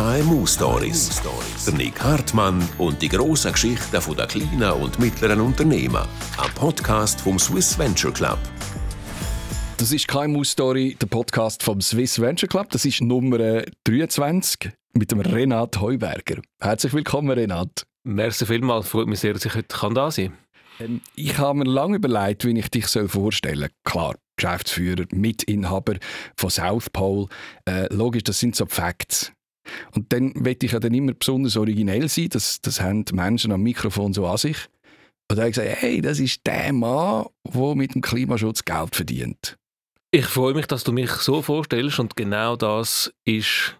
KMU Stories. Der Nick Hartmann und die grossen Geschichten der kleinen und mittleren Unternehmen. Ein Podcast vom Swiss Venture Club. Das ist KMU Story, der Podcast vom Swiss Venture Club. Das ist Nummer 23 mit dem Renat Heuberger. Herzlich willkommen, Renat. Merci vielmals, freut mich sehr, dass ich heute da sein kann. Ähm, ich habe mir lange überlegt, wie ich dich vorstellen soll. Klar, Geschäftsführer, Mitinhaber von South Pole. Äh, logisch, das sind so Facts. Und dann möchte ich ja dann immer besonders originell sein, das, das haben die Menschen am Mikrofon so an sich. Und dann habe ich gesagt, hey, das ist der Mann, der mit dem Klimaschutz Geld verdient. Ich freue mich, dass du mich so vorstellst und genau das ist,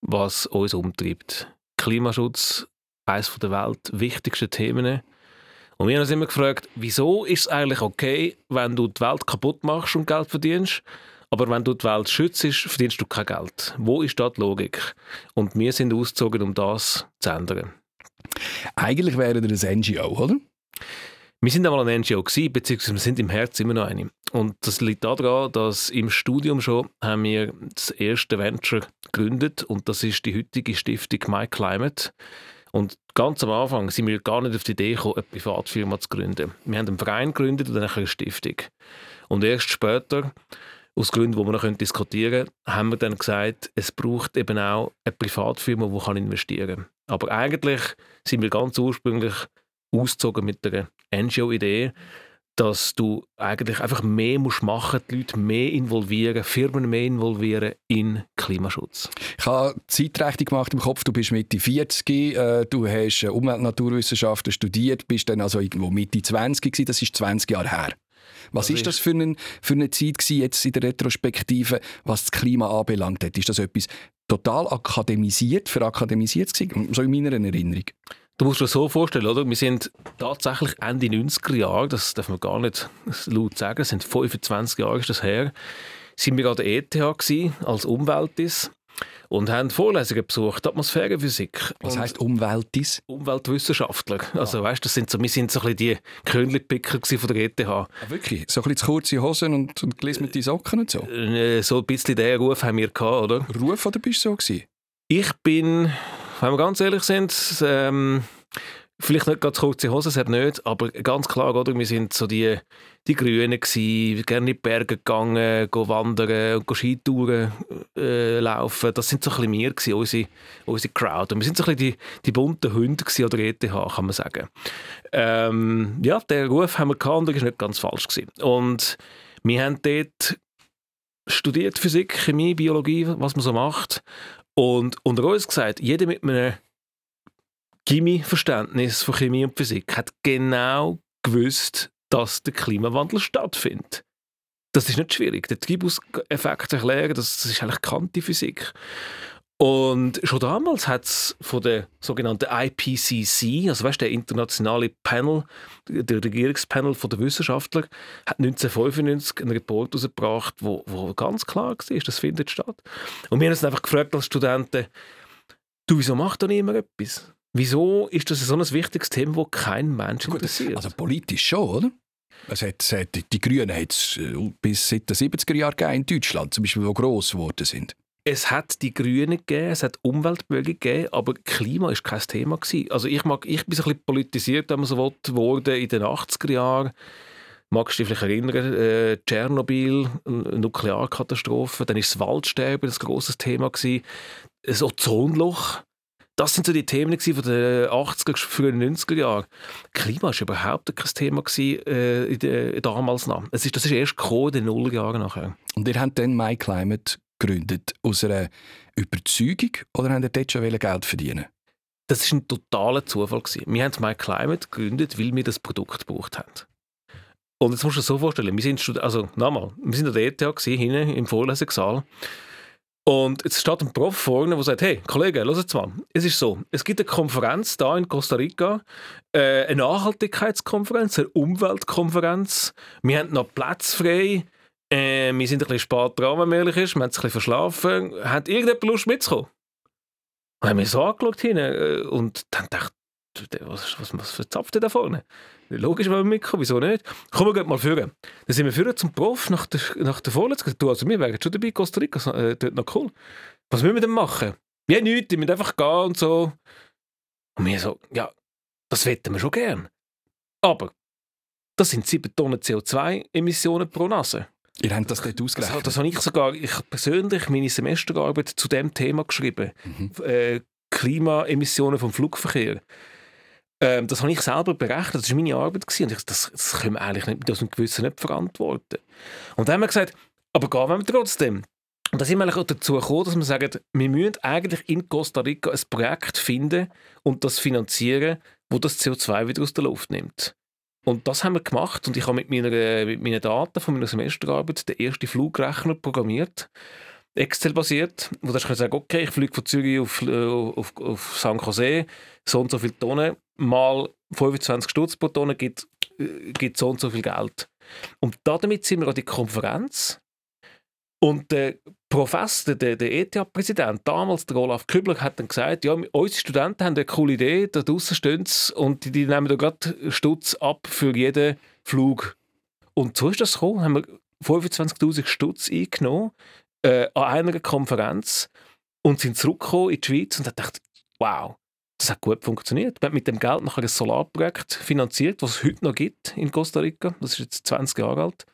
was uns umtreibt. Klimaschutz, eines der Welt wichtigsten Themen. Und wir haben uns immer gefragt, wieso ist es eigentlich okay, wenn du die Welt kaputt machst und Geld verdienst, aber wenn du die Welt schützt, verdienst du kein Geld. Wo ist da die Logik? Und wir sind ausgezogen, um das zu ändern. Eigentlich wäre ihr ein NGO, oder? Wir sind einmal ein NGO gewesen, beziehungsweise wir sind im Herz immer noch eine. Und das liegt daran, dass im Studium schon haben wir das erste Venture gegründet und das ist die heutige Stiftung My Climate. Und ganz am Anfang sind wir gar nicht auf die Idee gekommen, eine Privatfirma zu gründen. Wir haben einen Verein gegründet und dann eine Stiftung. Und erst später, aus Gründen, die wir noch diskutieren können, haben wir dann gesagt, es braucht eben auch eine Privatfirma, die investieren kann. Aber eigentlich sind wir ganz ursprünglich ausgezogen mit der NGO-Idee, dass du eigentlich einfach mehr musst machen, die Leute mehr involvieren, Firmen mehr involvieren in Klimaschutz. Ich habe Zeitrechnung gemacht im Kopf. Du bist Mitte 40, äh, du hast Umwelt- und Naturwissenschaften studiert, bist dann also irgendwo Mitte 20 gewesen. Das ist 20 Jahre her. Was das ist das für, ein, für eine Zeit gewesen, jetzt in der Retrospektive, was das Klima anbelangt hat? Ist das etwas total akademisiert, verakademisiert gewesen? So in meiner Erinnerung. Du musst dir das so vorstellen, oder? Wir sind tatsächlich Ende 90er Jahre, das darf man gar nicht laut sagen, das sind 25 Jahre ist das her, sind wir der ETH gewesen, als Umweltis und haben Vorlesungen besucht, Atmosphärenphysik. Was heißt Umweltis? Umweltwissenschaftler. Also weißt, das sind so, wir sind so ein die Königpicker von der ETH. Ah, wirklich? So ein bisschen kurze Hosen und, und mit die Socken und so? Äh, so ein bisschen diesen Ruf haben wir gehabt, oder? Ruf oder bist du so gewesen? Ich bin wenn wir ganz ehrlich sind, ähm, vielleicht nicht ganz kurze Hose, es hat nicht, aber ganz klar, oder? wir sind so die, die Grünen gewesen, gerne in die Berge gegangen, go wandern und Skitouren äh, laufen. Das sind so ein bisschen wir gewesen, unsere, unsere Crowd. Und wir sind so ein bisschen die, die bunten Hunde gewesen, oder ETH, kann man sagen. Ähm, ja, den Ruf haben wir gehabt und das war nicht ganz falsch. Gewesen. Und wir haben dort studiert Physik, Chemie, Biologie, was man so macht. Und unter uns gesagt, jeder mit einem Chemie-Verständnis von Chemie und Physik hat genau gewusst, dass der Klimawandel stattfindet. Das ist nicht schwierig. Den Treibhauseffekt erklären, das, das ist eigentlich bekannte Physik. Und schon damals hat es von der sogenannten IPCC, also weißt, der internationale Panel, der Regierungspanel der Wissenschaftler, hat 1995 einen Report herausgebracht, wo, wo ganz klar war, das findet statt. Und wir haben uns einfach gefragt als Studenten, du, wieso macht da niemand etwas? Wieso ist das so ein wichtiges Thema, das kein Mensch interessiert? Also politisch schon, oder? Es hat, es hat, die Grünen hat es äh, bis seit den 70er Jahren in Deutschland, zum Beispiel, wo gross geworden sind es hat die Grünen gegeben, es hat Umweltbewegung gegeben, aber Klima ist kein Thema gewesen. Also ich mag, ich bin so ein bisschen politisiert, wenn man so will, worden in den 80er Jahren. Magst du dich vielleicht erinnern, äh, Tschernobyl, Nuklearkatastrophe, dann ist das Waldsterben ein grosses Thema gewesen, das Ozonloch. Das sind so die Themen von den 80er, frühen 90er Jahren. Klima war überhaupt kein Thema gewesen, äh, damals noch. Es ist, das ist erst gekommen, in den Nullerjahren nachher. Und ihr habt dann My Climate gegründet? Aus einer Überzeugung oder haben ihr dort schon Geld verdienen Das war ein totaler Zufall. Wir haben My Climate gegründet, weil wir das Produkt gebraucht haben. Und jetzt musst du dir so vorstellen, wir sind, also nochmal, wir sind an der ETH gewesen, hinten im Vorlesungssaal. Und jetzt steht ein Prof vorne, der sagt, hey, Kollege, hört mal, es ist so, es gibt eine Konferenz da in Costa Rica, äh, eine Nachhaltigkeitskonferenz, eine Umweltkonferenz, wir haben noch Platz frei, äh, wir sind ein bisschen spät dran, wenn man ehrlich ist. Wir haben uns ein bisschen verschlafen. Hat irgendjemand Lust mitzukommen? Und haben wir so angeschaut hin äh, und dann dachte ich, was, was, was verzapft ihr da vorne? Logisch, wenn wir mitkommen, wieso nicht? Kommen wir mal führen. Dann sind wir führen zum Prof nach der, nach der Vorlesung. Du, also wir wären schon dabei, Costa Rica, äh, dort noch cool. Was müssen wir denn machen? Ja, nichts, die müssen einfach gehen und so. Und wir so, ja, das wetten wir schon gern. Aber das sind 7 Tonnen CO2-Emissionen pro Nase. Ihr habt das dort Das, ausgerechnet? das habe ich sogar, ich persönlich meine Semesterarbeit zu dem Thema geschrieben. Mhm. Äh, Klimaemissionen vom Flugverkehr. Ähm, das habe ich selber berechnet, das war meine Arbeit. Gewesen. Und ich, das, das können wir eigentlich nicht, unserem Gewissen nicht verantworten. Und dann haben wir gesagt, aber gehen wir trotzdem. Und da sind wir auch dazu gekommen, dass wir sagen, wir müssen eigentlich in Costa Rica ein Projekt finden und das finanzieren, wo das CO2 wieder aus der Luft nimmt. Und das haben wir gemacht und ich habe mit, meiner, mit meinen Daten von meiner Semesterarbeit den ersten Flugrechner programmiert, Excel-basiert, wo du sagen, okay, ich fliege von Zürich auf, äh, auf, auf San Jose, so und so viele Tonnen, mal 25 Stutz pro Tonne gibt, gibt so und so viel Geld. Und damit sind wir an die Konferenz und der Professor, der, der ETH-Präsident, damals der Olaf Kübler, hat dann gesagt, ja, unsere Studenten haben eine coole Idee, da draussen stehen sie und die, die nehmen da gerade Stutz ab für jeden Flug. Und so ist das gekommen, haben wir 25'000 Stutz eingenommen äh, an einer Konferenz und sind zurückgekommen in die Schweiz und haben gedacht, wow, das hat gut funktioniert. Wir haben mit dem Geld nachher ein Solarprojekt finanziert, was es heute noch gibt in Costa Rica. Das ist jetzt 20 Jahre alt.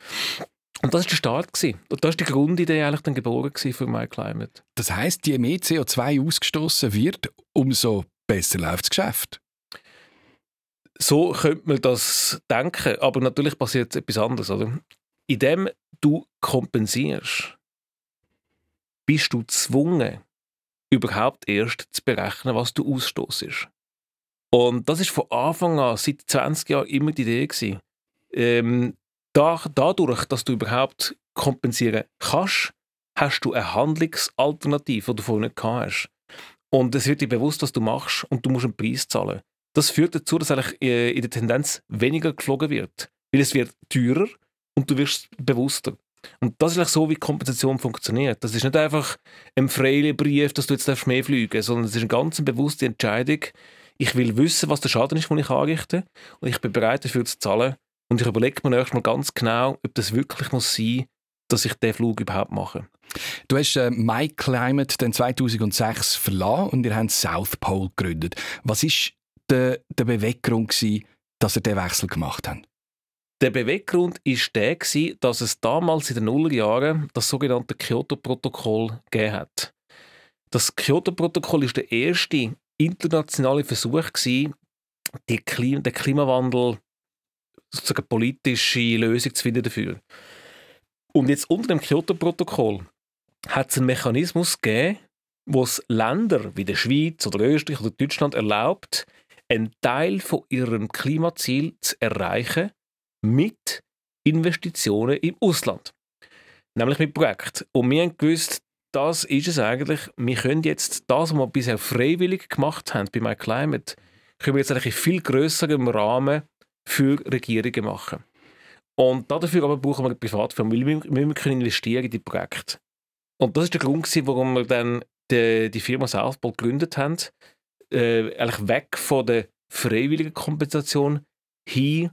Und das war der Start. Gewesen. Und das war die Grundidee eigentlich dann geboren für MyClimate. Das heisst, je mehr CO2 ausgestoßen wird, umso besser läuft das Geschäft. So könnte man das denken, aber natürlich passiert etwas anderes. Oder? Indem du kompensierst, bist du gezwungen, überhaupt erst zu berechnen, was du ausstoßest. Und das ist von Anfang an, seit 20 Jahren, immer die Idee gewesen. Ähm, da, dadurch, dass du überhaupt kompensieren kannst, hast du eine Handlungsalternative, die du vorher nicht gehabt hast. Und es wird dir bewusst, was du machst und du musst einen Preis zahlen. Das führt dazu, dass eigentlich äh, in der Tendenz weniger geflogen wird. Weil es wird teurer und du wirst bewusster. Und das ist eigentlich so, wie Kompensation funktioniert. Das ist nicht einfach ein freier Brief, dass du jetzt mehr fliegen darfst, sondern es ist eine ganz bewusste Entscheidung. Ich will wissen, was der Schaden ist, den ich anrichte und ich bin bereit dafür zu zahlen. Und ich überlege mir erstmal ganz genau, ob das wirklich muss sein dass ich diesen Flug überhaupt mache. Du hast äh, MyClimate dann 2006 verlassen und ihr habt South Pole gegründet. Was war der, der Beweggrund, gewesen, dass ihr diesen Wechsel gemacht habt? Der Beweggrund war der, dass es damals in den Nullerjahren das sogenannte Kyoto-Protokoll gegeben hat. Das Kyoto-Protokoll ist der erste internationale Versuch, den Klimawandel sozusagen politische Lösung zu finden dafür. Und jetzt unter dem Kyoto-Protokoll hat es einen Mechanismus gegeben, wo es Länder wie der Schweiz oder Österreich oder Deutschland erlaubt, einen Teil von ihrem Klimaziel zu erreichen mit Investitionen im Ausland. Nämlich mit Projekten. Und wir haben gewusst, das ist es eigentlich. Wir können jetzt das, was wir bisher freiwillig gemacht haben bei MyClimate, können wir jetzt eigentlich in viel grösserem Rahmen für Regierungen machen. Und dafür aber brauchen wir eine Privatfirma, weil wir, wir können investieren in die Projekte. Und das ist der Grund, warum wir dann die, die Firma Southpol gegründet haben. Äh, eigentlich weg von der freiwilligen Kompensation hin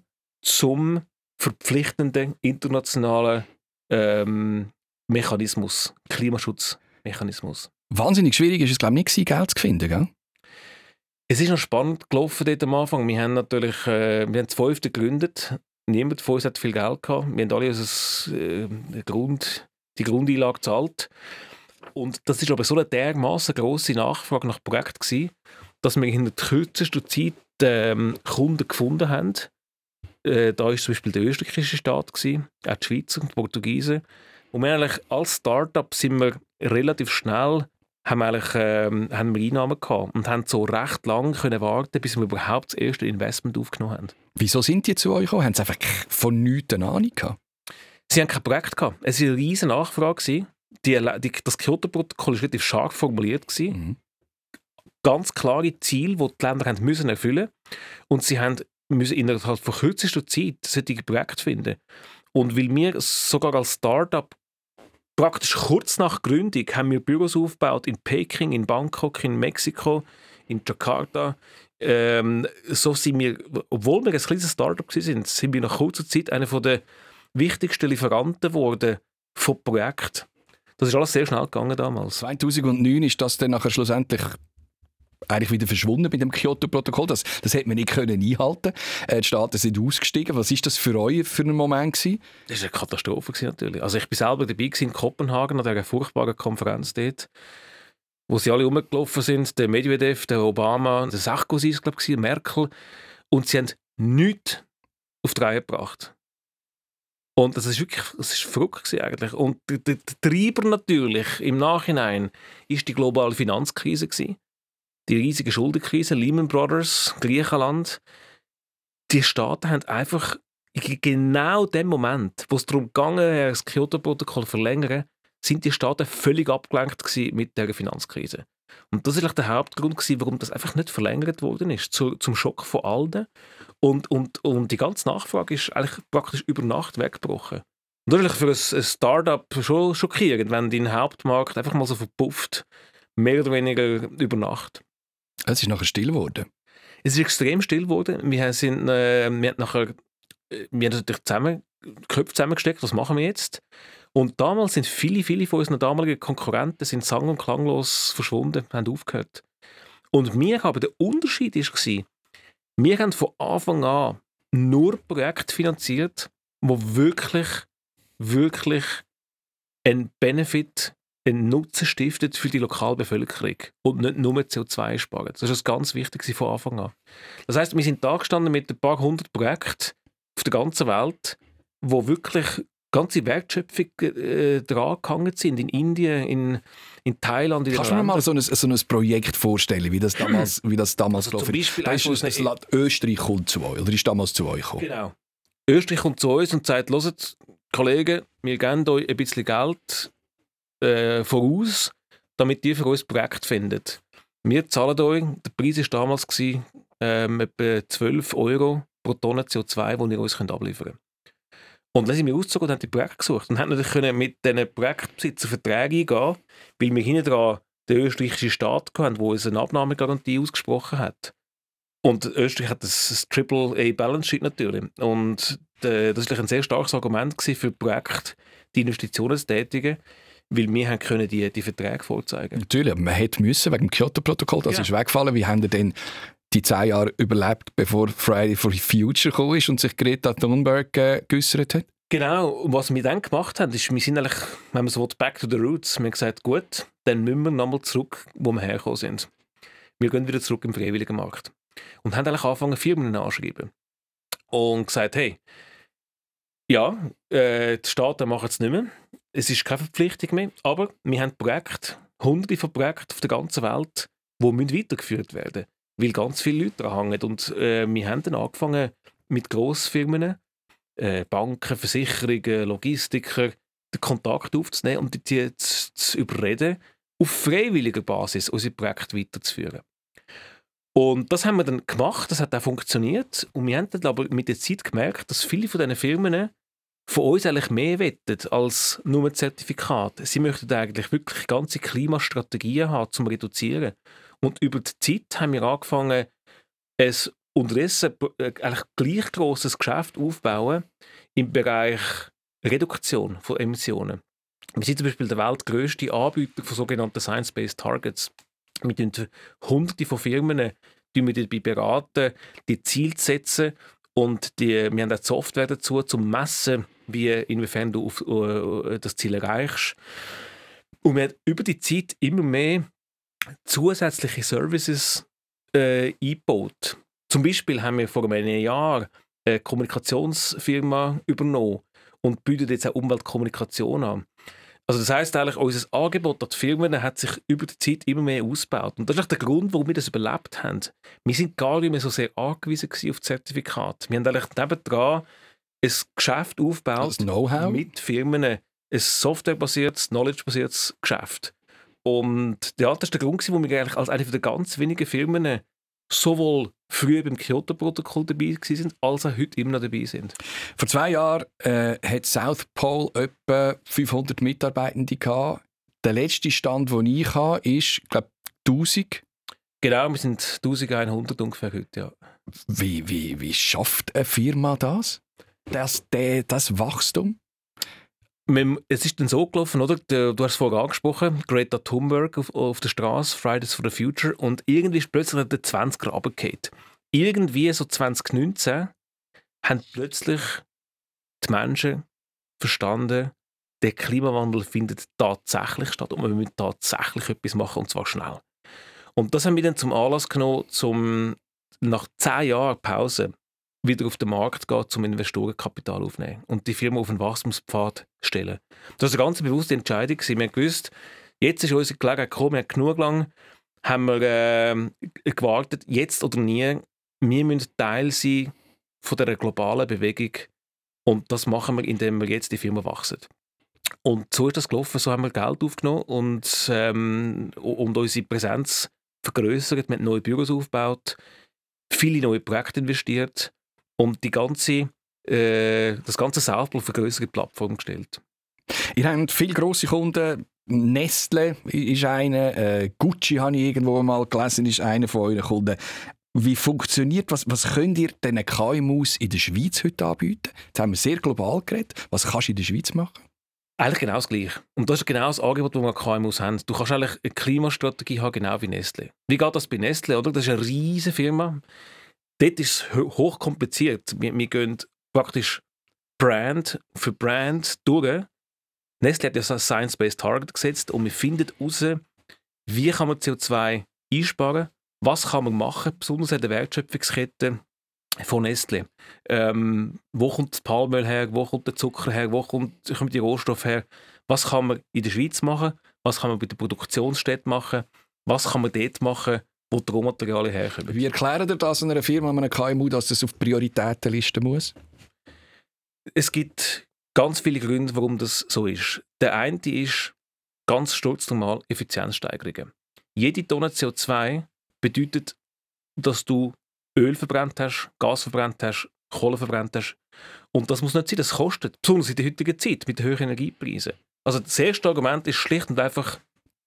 zum verpflichtenden internationalen ähm, Mechanismus, Klimaschutzmechanismus. Wahnsinnig schwierig ist es, glaube ich, nicht Geld zu finden, gell? Es ist noch spannend gelaufen dort am Anfang. Wir haben natürlich, äh, wir haben das fünfte gegründet. Niemand von uns hat viel Geld gehabt. Wir haben alle unser, äh, Grund, die Grundeinlage gezahlt. Und das ist aber so eine dermaßen grosse Nachfrage nach Projekten gewesen, dass wir in der kürzesten Zeit ähm, Kunden gefunden haben. Äh, da war zum Beispiel der österreichische Staat, gewesen, auch die Schweizer und die Portugiesen. Und wir eigentlich als Start-up sind wir relativ schnell haben wir, eigentlich, ähm, haben wir Einnahmen gehabt und haben so recht lange können warten, bis wir überhaupt das erste Investment aufgenommen haben. Wieso sind die zu euch gekommen? Haben sie einfach von nichts eine Ahnung gehabt? Sie haben kein Projekt gehabt. Es war eine riesige Nachfrage. Die, die, das Kyoto-Protokoll war relativ scharf formuliert. Mhm. Ganz klare Ziele, die die Länder haben müssen erfüllen Und sie haben müssen innerhalb von kürzester Zeit solche Projekte finden. Und weil wir sogar als Start-up praktisch kurz nach Gründung haben wir Büros aufgebaut in Peking, in Bangkok, in Mexiko, in Jakarta. Ähm, so sind wir, obwohl wir ein kleines Startup sind, sind wir nach kurzer Zeit einer der wichtigsten Lieferanten geworden von Projekten. Das ist alles sehr schnell gegangen damals. 2009 ist das dann nachher schlussendlich eigentlich wieder verschwunden mit dem Kyoto-Protokoll. Das, das hätte man nicht können einhalten äh, Die Staaten sind ausgestiegen. Was ist das für euch für einen Moment gewesen? Das war eine Katastrophe gewesen, natürlich. Also ich bin selber dabei in Kopenhagen an dieser furchtbaren Konferenz dort, wo sie alle rumgelaufen sind. Der Medvedev, der Obama, der Sarkozy ist glaube ich, Merkel. Und sie haben nichts auf die Reihe gebracht. Und das ist wirklich, das ist verrückt eigentlich. Und der, der, der Treiber natürlich im Nachhinein ist die globale Finanzkrise gewesen die riesige Schuldenkrise, Lehman Brothers, Griechenland, die Staaten haben einfach in genau dem Moment, wo es darum ging, das Kyoto-Protokoll zu verlängern, sind die Staaten völlig abgelenkt mit der Finanzkrise. Und das war der Hauptgrund, gewesen, warum das einfach nicht verlängert worden ist, zu, zum Schock von allen. Und, und, und die ganze Nachfrage ist eigentlich praktisch über Nacht weggebrochen. Und ist für ein, Startup schon schockierend, wenn dein Hauptmarkt einfach mal so verpufft, mehr oder weniger über Nacht. Es ist nachher still geworden. Es ist extrem still geworden. Wir, sind, äh, wir haben nachher äh, wir haben natürlich zusammen, Köpfe zusammengesteckt, was machen wir jetzt? Und damals sind viele, viele von unseren damaligen Konkurrenten sind sang- und klanglos verschwunden, haben aufgehört. Und wir haben der Unterschied war, wir haben von Anfang an nur Projekte finanziert, wo wirklich, wirklich einen Benefit einen Nutzen stiftet für die Lokalbevölkerung und nicht nur CO2 sparen. Das ist ganz wichtig von Anfang an. Das heißt, wir sind da gestanden mit ein paar hundert Projekten auf der ganzen Welt, wo wirklich ganze Wertschöpfung äh, dran gehangen sind, in Indien, in, in Thailand. In Kannst du mir mal so ein, so ein Projekt vorstellen, wie das damals, wie das damals also zum Beispiel da ist das Land Österreich kommt zu euch, oder ist damals zu euch gekommen? Genau. Österreich kommt zu uns und sagt, hört, Kollegen, wir geben euch ein bisschen Geld, äh, voraus, damit ihr für uns ein Projekt findet. Wir zahlen euch, der Preis war damals gewesen, ähm, etwa 12 Euro pro Tonne CO2, die ihr uns könnt abliefern könnt. Und dann sind wir ausgezogen und haben die Projekte gesucht. Und haben natürlich können mit diesen Projektbesitzern Verträge eingehen, weil wir hinten dran den österreichischen Staat hatten, der uns eine Abnahmegarantie ausgesprochen hat. Und Österreich hat das, Triple A Balance Sheet natürlich. Und äh, das war ein sehr starkes Argument für Projekte, die Investitionen zu tätigen weil wir haben können die, die Verträge vorzeigen. Natürlich, man hätte müssen wegen dem Kyoto-Protokoll, das ja. ist weggefallen. Wie haben wir denn die zehn Jahre überlebt, bevor Friday for Future gekommen ist und sich Greta Thunberg äh, geäußert hat? Genau, und was wir dann gemacht haben, ist, wir sind eigentlich, wenn man so will, back to the roots. Wir haben gesagt, gut, dann müssen wir nochmal zurück, wo wir hergekommen sind. Wir gehen wieder zurück im freiwilligen Markt. Und haben eigentlich angefangen, Firmen anzuschreiben. Und gesagt, hey, ja, äh, die Staaten machen es nicht mehr. Es ist keine Verpflichtung mehr, aber wir haben Projekte, hunderte von Projekten auf der ganzen Welt, die weitergeführt werden weil ganz viele Leute daran hängen. Und äh, wir haben dann angefangen mit Grossfirmen, äh, Banken, Versicherungen, Logistiker, den Kontakt aufzunehmen und die zu, zu überreden, auf freiwilliger Basis unsere Projekte weiterzuführen. Und das haben wir dann gemacht, das hat auch funktioniert. Und wir haben dann aber mit der Zeit gemerkt, dass viele von diesen Firmen von uns eigentlich mehr wettet als nur ein Zertifikat. Sie möchten eigentlich wirklich ganze Klimastrategien haben, zum Reduzieren. Und über die Zeit haben wir angefangen, ein unterdessen äh, eigentlich gleich grosses Geschäft aufzubauen im Bereich Reduktion von Emissionen. Wir sind zum Beispiel der weltgrößte Anbieter von sogenannten Science-Based Targets. Mit hunderte von Firmen die wir dabei beraten, die Ziele zu setzen und die, wir haben auch die Software dazu, zum Messen, wie, inwiefern du auf, uh, das Ziel erreichst. Und wir haben über die Zeit immer mehr zusätzliche Services äh, eingebaut. Zum Beispiel haben wir vor einem Jahr eine Kommunikationsfirma übernommen und bieten jetzt auch Umweltkommunikation an. Also das heißt eigentlich, unser Angebot an die Firmen hat sich über die Zeit immer mehr ausgebaut. Und das ist der Grund, warum wir das überlebt haben. Wir sind gar nicht mehr so sehr angewiesen auf Zertifikate. Wir haben eigentlich nebendran ein Geschäft aufgebaut mit Firmen, ein softwarebasiertes, knowledge-basiertes Geschäft. Und ja, das ist der Grund, warum wir eigentlich als eine der ganz wenigen Firmen sowohl früher beim Kyoto-Protokoll dabei sind, als auch heute immer noch dabei sind. Vor zwei Jahren äh, hat South Pole etwa 500 Mitarbeitende gehabt. Der letzte Stand, den ich habe, ist, glaube 1000. Genau, wir sind 1100 ungefähr heute, ja. Wie, wie, wie schafft eine Firma das? Das, das Wachstum? es ist dann so gelaufen, oder? Du hast es vorher angesprochen, Greta Thunberg auf, auf der Straße, Fridays for the Future, und irgendwie ist plötzlich der 20er runtergefallen. Irgendwie so 2019 haben plötzlich die Menschen verstanden, der Klimawandel findet tatsächlich statt und wir müssen tatsächlich etwas machen und zwar schnell. Und das haben wir dann zum Anlass genommen, zum nach zehn Jahren Pause wieder auf den Markt gehen, um Investorenkapital aufzunehmen und die Firma auf einen Wachstumspfad stellen. Das war eine ganz bewusste Entscheidung. Wir haben gewusst, jetzt ist unsere Gelegenheit gekommen, wir haben genug lang haben wir äh, gewartet, jetzt oder nie, wir müssen Teil sein von der globalen Bewegung und das machen wir, indem wir jetzt die Firma wachsen. Und so ist das gelaufen, so haben wir Geld aufgenommen und, ähm, und unsere Präsenz vergrößert, wir haben neue Büros aufgebaut, viele neue Projekte investiert und die ganze, äh, das ganze Southpool auf eine größere Plattform gestellt. Ihr habt viele grosse Kunden. Nestle ist einer, äh, Gucci habe ich irgendwo mal gelesen, ist einer von euren Kunden. Wie funktioniert, was, was könnt ihr diesen KMUs in der Schweiz heute anbieten? Jetzt haben wir sehr global geredet. Was kannst du in der Schweiz machen? Eigentlich genau das Gleiche. Und das ist genau das Angebot, das wir KMUs haben. Du kannst eigentlich eine Klimastrategie haben, genau wie Nestle. Wie geht das bei Nestle? Oder? Das ist eine riesige Firma. Dort ist es hochkompliziert. Wir, wir gehen praktisch Brand für Brand durch. Nestle hat ja so ein Science-Based Target gesetzt und wir finden heraus, wie kann man CO2 einsparen, was kann man machen, besonders in der Wertschöpfungskette von Nestle. Ähm, wo kommt das Palmöl her, wo kommt der Zucker her, wo kommt, kommt die Rohstoffe her, was kann man in der Schweiz machen, was kann man bei der Produktionsstätte machen, was kann man dort machen, wo die Rohmaterialien herkommen. Wie erklären ihr das einer Firma, einer KMU, dass das auf die Prioritätenliste muss? Es gibt ganz viele Gründe, warum das so ist. Der eine ist ganz stolz normal Effizienzsteigerungen. Jede Tonne CO2 bedeutet, dass du Öl verbrannt hast, Gas verbrannt hast, Kohle verbrannt hast. Und das muss nicht sein, das kostet, besonders in der heutigen Zeit mit den höheren Energiepreisen. Also das erste Argument ist schlicht und einfach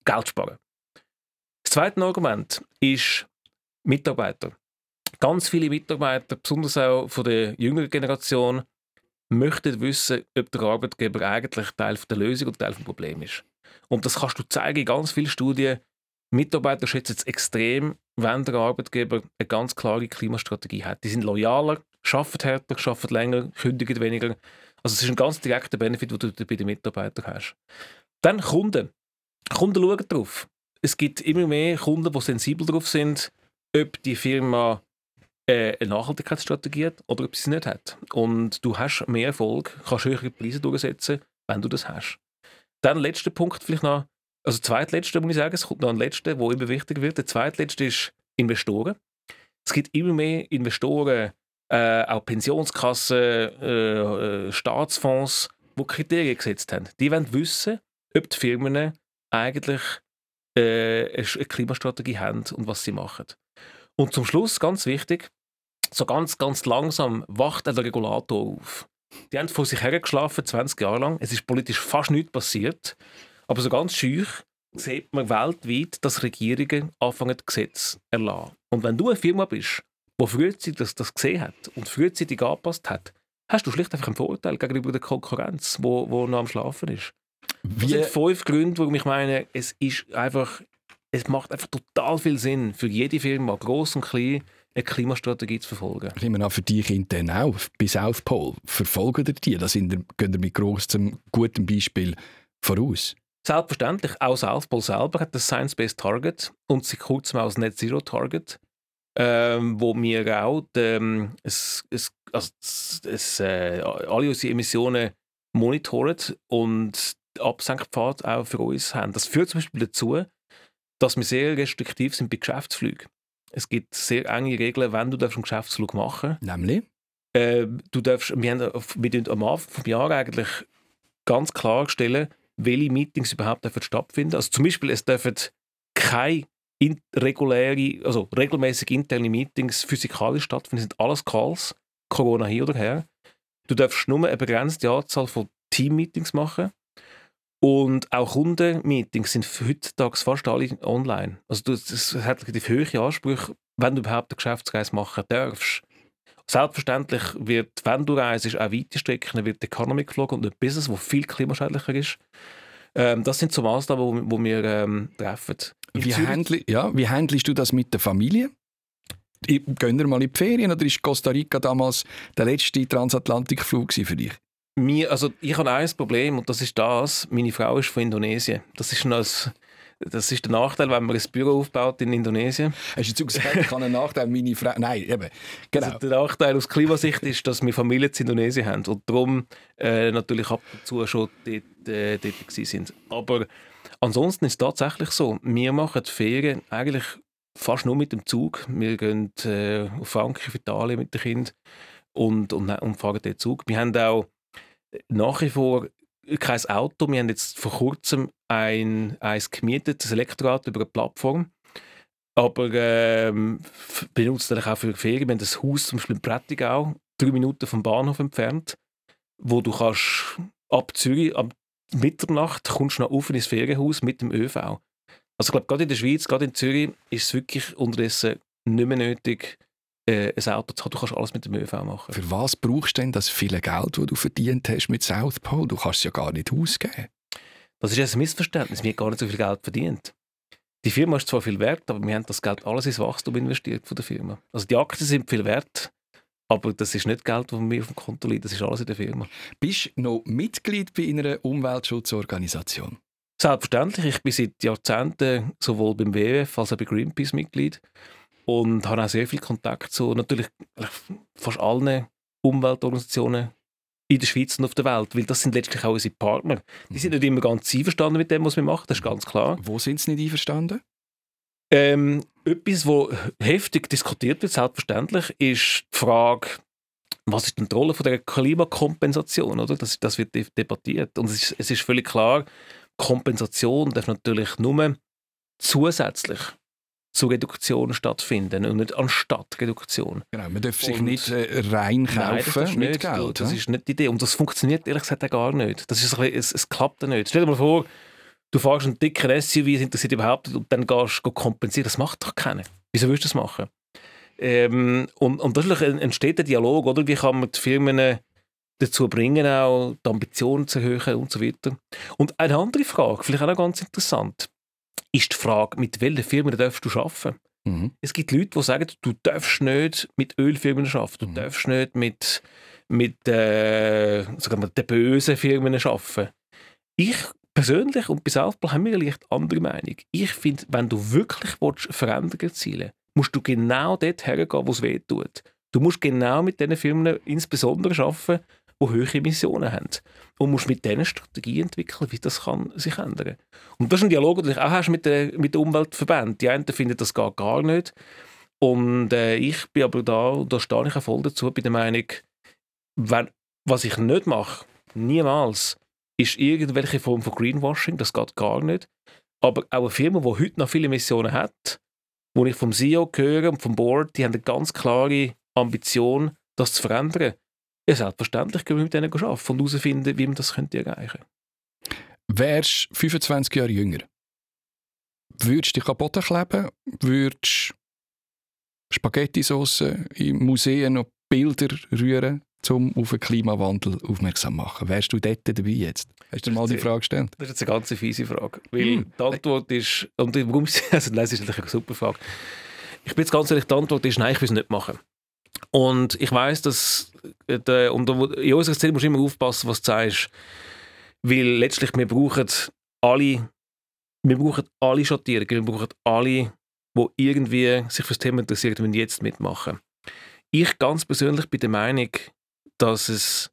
Geld sparen. Das zweite Argument ist Mitarbeiter. Ganz viele Mitarbeiter, besonders auch von der jüngeren Generation, möchten wissen, ob der Arbeitgeber eigentlich Teil der Lösung oder Teil des Problems ist. Und das kannst du zeigen in ganz vielen Studien. Mitarbeiter schätzen es extrem, wenn der Arbeitgeber eine ganz klare Klimastrategie hat. Die sind loyaler, arbeiten härter, arbeiten länger, kündigen weniger. Also es ist ein ganz direkter Benefit, den du bei den Mitarbeitern hast. Dann Kunden. Kunden schauen darauf es gibt immer mehr Kunden, die sensibel darauf sind, ob die Firma äh, eine Nachhaltigkeitsstrategie hat oder ob sie es nicht hat. Und du hast mehr Erfolg, kannst höhere Preise durchsetzen, wenn du das hast. Dann letzter Punkt vielleicht noch, also zweitletzter muss ich sagen, es kommt noch ein letzter, der immer wichtiger wird. Der zweitletzte ist Investoren. Es gibt immer mehr Investoren, äh, auch Pensionskassen, äh, äh, Staatsfonds, die Kriterien gesetzt haben. Die wollen wissen, ob die Firmen eigentlich eine Klimastrategie haben und was sie machen. Und zum Schluss, ganz wichtig, so ganz, ganz langsam wacht der Regulator auf. Die haben vor sich hergeschlafen, 20 Jahre lang. Es ist politisch fast nichts passiert. Aber so ganz schüch sieht man weltweit, dass Regierungen anfangen, Gesetze zu erlassen. Und wenn du eine Firma bist, die frühzeitig das, das gesehen hat und frühzeitig angepasst hat, hast du schlicht einfach einen Vorteil gegenüber der Konkurrenz, wo, wo noch am Schlafen ist. Wie? Das sind fünf Gründe, warum ich meine, es ist einfach, es macht einfach total viel Sinn für jede Firma, groß und klein, eine Klimastrategie zu verfolgen. Ich nehme an, für dich intern auch, bei South Pole, verfolgen ihr die? Da sind ihr, gehen ihr mit großem, gutem Beispiel voraus? Selbstverständlich. Auch South Pole selber hat das Science-Based Target und seit kurzem auch das Net Zero Target, ähm, wo wir auch ähm, es, es, also es, äh, alle unsere Emissionen monitoren und Absenkpfad auch für uns haben. Das führt zum Beispiel dazu, dass wir sehr restriktiv sind bei Geschäftsflügen. Es gibt sehr enge Regeln, wenn du einen Geschäftsflug machen darfst. Nämlich? Äh, du darfst, wir haben wir am Anfang des Jahres eigentlich ganz klar stellen, welche Meetings überhaupt dürfen stattfinden. Also zum Beispiel, es dürfen keine reguläre, also regelmäßig interne Meetings physikalisch stattfinden. Das sind alles Calls, Corona hier oder her. Du darfst nur eine begrenzte Anzahl von Team-Meetings machen. Und auch Kundenmeetings sind heutzutage fast alle online. Also das hat relativ hohe Ansprüche, wenn du überhaupt eine Geschäftsreise machen darfst. Selbstverständlich wird, wenn du reist, auch weite Strecken, wird Economy geflogen und nicht Business, wo viel klimaschädlicher ist. Ähm, das sind so Maßnahmen, die wir ähm, treffen. Wie, handli ja, wie handelst du das mit der Familie? Gehen wir mal in die Ferien oder ist Costa Rica damals der letzte Transatlantikflug für dich? Mir, also ich habe ein Problem und das ist das, meine Frau ist von Indonesien. Das ist noch das ist der Nachteil, wenn man ein Büro aufbaut in Indonesien. Hast du jetzt gesagt, ich habe einen Nachteil, meine Frau... Nein, eben, genau. Also der Nachteil aus Klimasicht ist, dass wir Familie in Indonesien haben und darum äh, natürlich ab und zu schon dort, äh, dort sind. Aber ansonsten ist es tatsächlich so, wir machen die Ferien eigentlich fast nur mit dem Zug. Wir gehen äh, auf Frankreich, auf Italien mit den Kindern und, und, und fahren den Zug. Wir haben auch nach wie vor kein Auto. Wir haben jetzt vor kurzem ein, eins gemietet, Elektroauto über eine Plattform. Aber ähm, benutzen dann auch für Ferien. Wir haben das Haus zum Beispiel in Prättigau, drei Minuten vom Bahnhof entfernt, wo du kannst ab Zürich ab Mitternacht kommst du noch auf ins Ferienhaus mit dem ÖV. Also ich glaube, gerade in der Schweiz, gerade in Zürich, ist es wirklich unterdessen nicht mehr nötig, äh, ein Auto zu haben. Du kannst alles mit dem ÖV machen. Für was brauchst du denn das viele Geld, das du verdient hast mit South Pole? Du kannst es ja gar nicht ausgeben. Das ist ein Missverständnis. Wir haben gar nicht so viel Geld verdient. Die Firma ist zwar viel wert, aber wir haben das Geld alles ins Wachstum investiert von der Firma. Also die Aktien sind viel wert, aber das ist nicht Geld, das mir auf dem Konto liegt. Das ist alles in der Firma. Bist du noch Mitglied bei einer Umweltschutzorganisation? Selbstverständlich. Ich bin seit Jahrzehnten sowohl beim WWF als auch bei Greenpeace Mitglied und habe auch sehr viel Kontakt zu natürlich fast allen Umweltorganisationen in der Schweiz und auf der Welt, weil das sind letztlich auch unsere Partner. Die sind nicht immer ganz einverstanden mit dem, was wir machen, das ist ganz klar. Wo sind sie nicht einverstanden? Ähm, etwas, was heftig diskutiert wird, selbstverständlich, ist die Frage, was ist denn die Rolle von der Klimakompensation? Oder? Das, das wird debattiert. Und es ist, es ist völlig klar, Kompensation darf natürlich nur zusätzlich zu Reduktion stattfinden und nicht anstatt Reduktion. Genau, man darf sich und nicht äh, reinkaufen nein, mit nicht, Geld. Das ist nicht die Idee und das funktioniert ehrlich gesagt auch gar nicht. Das ist ein bisschen, es, es klappt nicht. Stell dir mal vor, du fährst einen dicken SUV, das interessiert überhaupt nicht, und dann gehst du kompensieren. Das macht doch keiner. Wieso willst du das machen? Ähm, und, und dadurch entsteht der Dialog, oder? Wie kann man die Firmen dazu bringen, auch die Ambitionen zu erhöhen und so weiter. Und eine andere Frage, vielleicht auch noch ganz interessant ist die Frage, mit welchen Firmen darfst du arbeiten? Mhm. Es gibt Leute, die sagen, du darfst nicht mit Ölfirmen arbeiten, du mhm. darfst nicht mit, mit äh, sagen wir, den bösen Firmen arbeiten. Ich persönlich und bis Aufbau haben wir eine leicht andere Meinung. Ich finde, wenn du wirklich Veränderungen zielen musst du genau dort hergehen, wo es weh tut. Du musst genau mit diesen Firmen insbesondere arbeiten, die hohe Emissionen haben. Und musst mit denen Strategie entwickeln, wie das kann sich ändern Und das ist ein Dialog, den du auch hast mit den mit der Umweltverbänden. Die einen finden, das geht gar nicht. Und äh, ich bin aber da, da stehe ich auch voll dazu, bei der Meinung, wenn, was ich nicht mache, niemals, ist irgendwelche Form von Greenwashing, das geht gar nicht. Aber auch eine Firma, die heute noch viele Emissionen hat, wo ich vom CEO höre und vom Board, die haben eine ganz klare Ambition, das zu verändern. Ja, selbstverständlich können wir mit denen arbeiten und herausfinden, wie man das könnte erreichen könnte. Wärst 25 Jahre jünger, würdest du dich Boden kleben? Würdest Spaghetti-Sauce in Museen und Bilder rühren, um auf den Klimawandel aufmerksam zu machen? Wärst du dort dabei jetzt? Hast du dir mal die Frage gestellt? Das ist jetzt eine ganz fiese Frage. Weil hm. die Antwort ist, und warum, also nein, das ist natürlich eine super Frage. Ich bin jetzt ganz ehrlich, die Antwort ist, nein, ich will es nicht machen. Und ich weiß, dass äh, der, und in unserer Szene musst du immer aufpassen, was du sagst. Weil letztlich wir brauchen alle, wir brauchen alle Schattierungen, wir brauchen alle, die irgendwie sich für das Thema interessieren, müssen jetzt mitmachen. Ich ganz persönlich bin der Meinung, dass es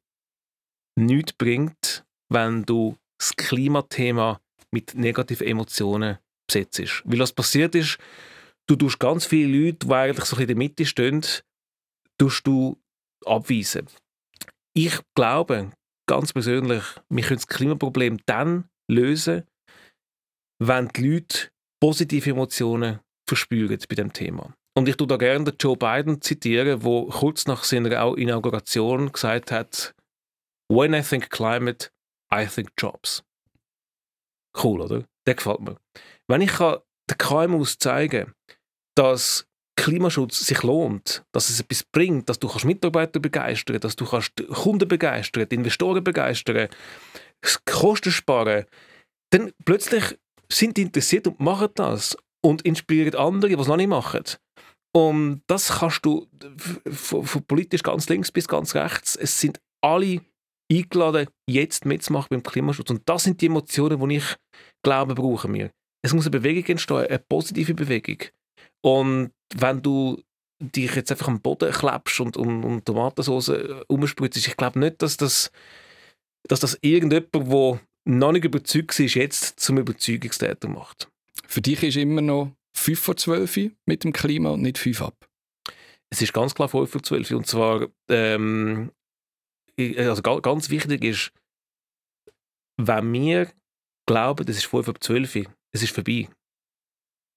nichts bringt, wenn du das Klimathema mit negativen Emotionen besetzt. Weil was passiert ist, du tust ganz viele Leute, die eigentlich so in der Mitte stehen, tust du abweisen. Ich glaube, ganz persönlich, wir können das Klimaproblem dann lösen, wenn die Leute positive Emotionen verspüren bei dem Thema. Und ich tue da gerne Joe Biden zitieren, wo kurz nach seiner Inauguration gesagt hat: When I think climate, I think jobs. Cool, oder? Der gefällt mir. Wenn ich den KMUs zeigen kann, dass Klimaschutz sich lohnt, dass es etwas bringt, dass du kannst Mitarbeiter begeistern, dass du kannst Kunden begeistern, Investoren begeistern, Kosten sparen, dann plötzlich sind die interessiert und machen das und inspirieren andere, die es noch nicht machen. Und das kannst du von, von politisch ganz links bis ganz rechts. Es sind alle eingeladen, jetzt mitzumachen beim Klimaschutz. Und das sind die Emotionen, die ich glaube, brauchen wir. Es muss eine Bewegung entstehen, eine positive Bewegung. Und wenn du dich jetzt einfach am Boden klebst und, und, und Tomatensauce äh, umspritzt, ich glaube nicht, dass das, dass das irgendjemand, der noch nicht überzeugt ist, jetzt zum Überzeugungstäter macht. Für dich ist immer noch 5 vor 12 mit dem Klima und nicht 5 ab? Es ist ganz klar 5 vor 12 und zwar ähm, also ganz wichtig ist, wenn wir glauben, das ist 5 ab 12, es ist vorbei,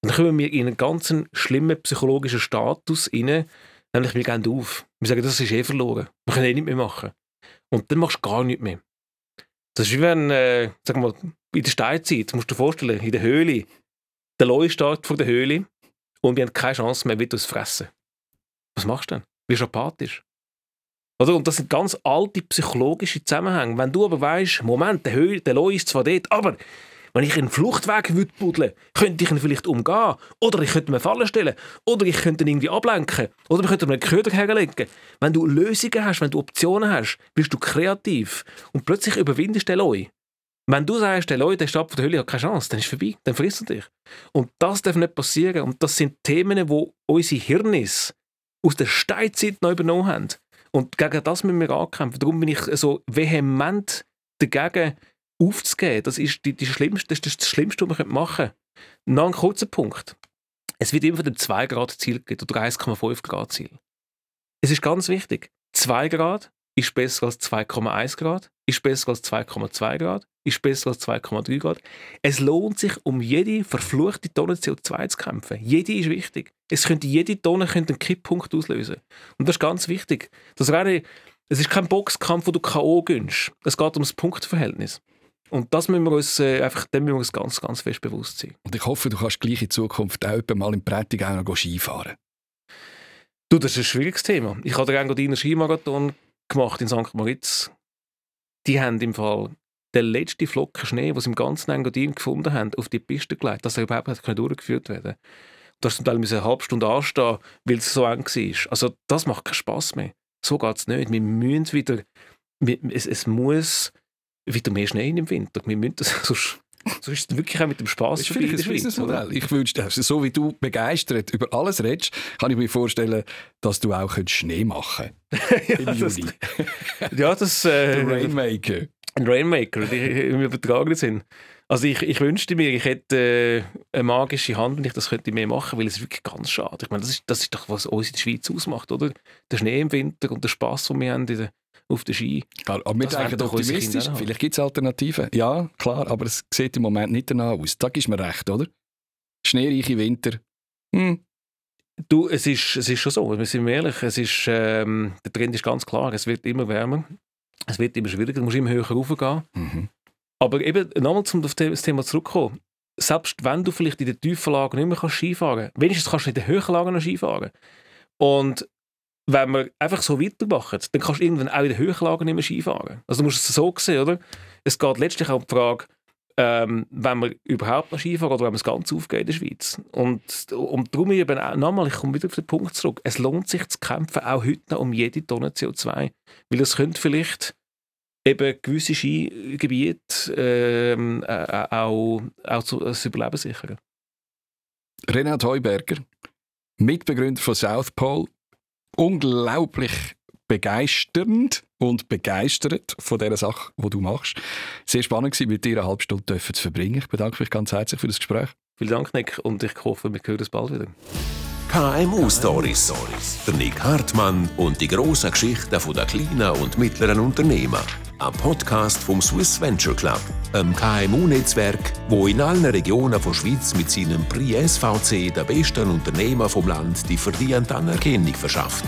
dann kommen wir in einen ganz schlimmen psychologischen Status rein, nämlich wir gehen auf. Wir sagen, das ist eh verloren. Wir können eh nicht mehr machen. Und dann machst du gar nichts mehr. Das ist wie wenn, äh, sag mal, in der Steinzeit, musst du dir vorstellen, in der Höhle, der Leu steht vor der Höhle und wir haben keine Chance mehr, wieder zu fressen. Was machst du dann? Wirst apathisch. Oder? Und das sind ganz alte psychologische Zusammenhänge. Wenn du aber weißt, Moment, der, Höhe, der Leu ist zwar dort, aber wenn ich einen Fluchtweg würde könnte ich ihn vielleicht umgehen. Oder ich könnte mir Fallen stellen. Oder ich könnte ihn irgendwie ablenken. Oder ich könnte mir einen Köder herlegen. Wenn du Lösungen hast, wenn du Optionen hast, bist du kreativ. Und plötzlich überwindest du den Leu. Wenn du sagst, der Leute, der Stab von der Hölle hat keine Chance, dann ist es vorbei, dann frisst er dich. Und das darf nicht passieren. Und das sind Themen, die unsere Hirnis aus der Steinzeit noch übernommen haben. Und gegen das müssen wir ankämpfen. Darum bin ich so vehement dagegen, aufzugeben. Das ist, die, die schlimmste, das, ist das Schlimmste, was wir machen können. Noch ein kurzer Punkt. Es wird immer von dem 2-Grad-Ziel gegeben oder 1,5-Grad-Ziel. Es ist ganz wichtig. 2 Grad ist besser als 2,1 Grad, ist besser als 2,2 Grad, ist besser als 2,3 Grad. Es lohnt sich, um jede verfluchte Tonne CO2 zu kämpfen. Jede ist wichtig. Es könnte jede Tonne könnte einen Kipppunkt auslösen. Und das ist ganz wichtig. Das wäre, es ist kein Boxkampf, wo du K.O. gönnst. Es geht um das Punktverhältnis. Und das müssen wir uns äh, einfach, dem müssen wir uns ganz, ganz fest bewusst sein. Und ich hoffe, du kannst gleich in Zukunft auch mal im Prättigau noch Skifahren. Du, das ist ein schwieriges Thema. Ich habe den Engadiner Skimarathon gemacht in St. Moritz. Die haben im Fall den letzten Flocken Schnee, den sie im ganzen Engadin gefunden haben, auf die Piste gelegt, dass er überhaupt nicht durchgeführt werden konnte. Du hast zum Teil eine halbe Stunde anstehen, weil es so eng war. Also das macht keinen Spass mehr. So geht es nicht. Wir müssen wieder, es, es muss wieder mehr Schnee im Winter. Wir müssen das, sonst, sonst ist es wirklich auch mit dem Spaß vorbei in der Schweiz. Modell. Ich wünschte, so wie du begeistert über alles redest, kann ich mir vorstellen, dass du auch Schnee machen ja, im Juli. Das, ja, das... Äh, Rainmaker. Ein Rainmaker, die im übertragenen Sinn. Also ich, ich wünschte mir, ich hätte äh, eine magische Hand, wenn ich das könnte mehr machen, weil es ist wirklich ganz schade. Ich meine, das ist, das ist doch, was uns in der Schweiz ausmacht, oder? Der Schnee im Winter und der Spaß, den wir haben in der, auf der Ski. Klar, aber wir denken optimistisch. Vielleicht gibt es Alternativen. Ja, klar, aber es sieht im Moment nicht danach aus. Da gibst mir recht, oder? Schneereiche Winter. Hm. Du, es ist, es ist schon so, wir sind ehrlich, es ist, ähm, der Trend ist ganz klar, es wird immer wärmer, es wird immer schwieriger, du musst immer höher raufgehen. Mhm. Aber eben, nochmal zum auf das Thema zurückkommen, selbst wenn du vielleicht in den tiefen Lagen nicht mehr kannst Skifahren kannst, wenigstens kannst du in den höheren Lagen noch Skifahren. Und wenn wir einfach so weitermachen, dann kannst du irgendwann auch in den Höhenlagen nicht mehr Skifahren. Also du musst es so sehen, oder? Es geht letztlich auch um die Frage, ähm, wenn wir überhaupt noch Skifahren oder wenn wir es ganz aufgehen in der Schweiz. Und, und darum eben auch, nochmal, ich komme wieder auf den Punkt zurück, es lohnt sich zu kämpfen, auch heute noch um jede Tonne CO2. Weil es könnte vielleicht eben gewisse Skigebiete ähm, äh, auch, auch zu, das Überleben sichern. Renat Heuberger, Mitbegründer von South Pole, unglaublich begeisternd und begeistert von dieser Sache, die du machst. Sehr spannend war, mit dir eine halbe Stunde zu verbringen. Ich bedanke mich ganz herzlich für das Gespräch. Vielen Dank, Nick, und ich hoffe, wir hören uns bald wieder. KMU Stories. Der Nick Hartmann und die grossen Geschichten der kleinen und mittleren Unternehmen. Ein Podcast vom Swiss Venture Club, einem KMU-Netzwerk, wo in allen Regionen der Schweiz mit seinem Prix SVC der besten Unternehmer vom Land die verdiente Anerkennung verschafft.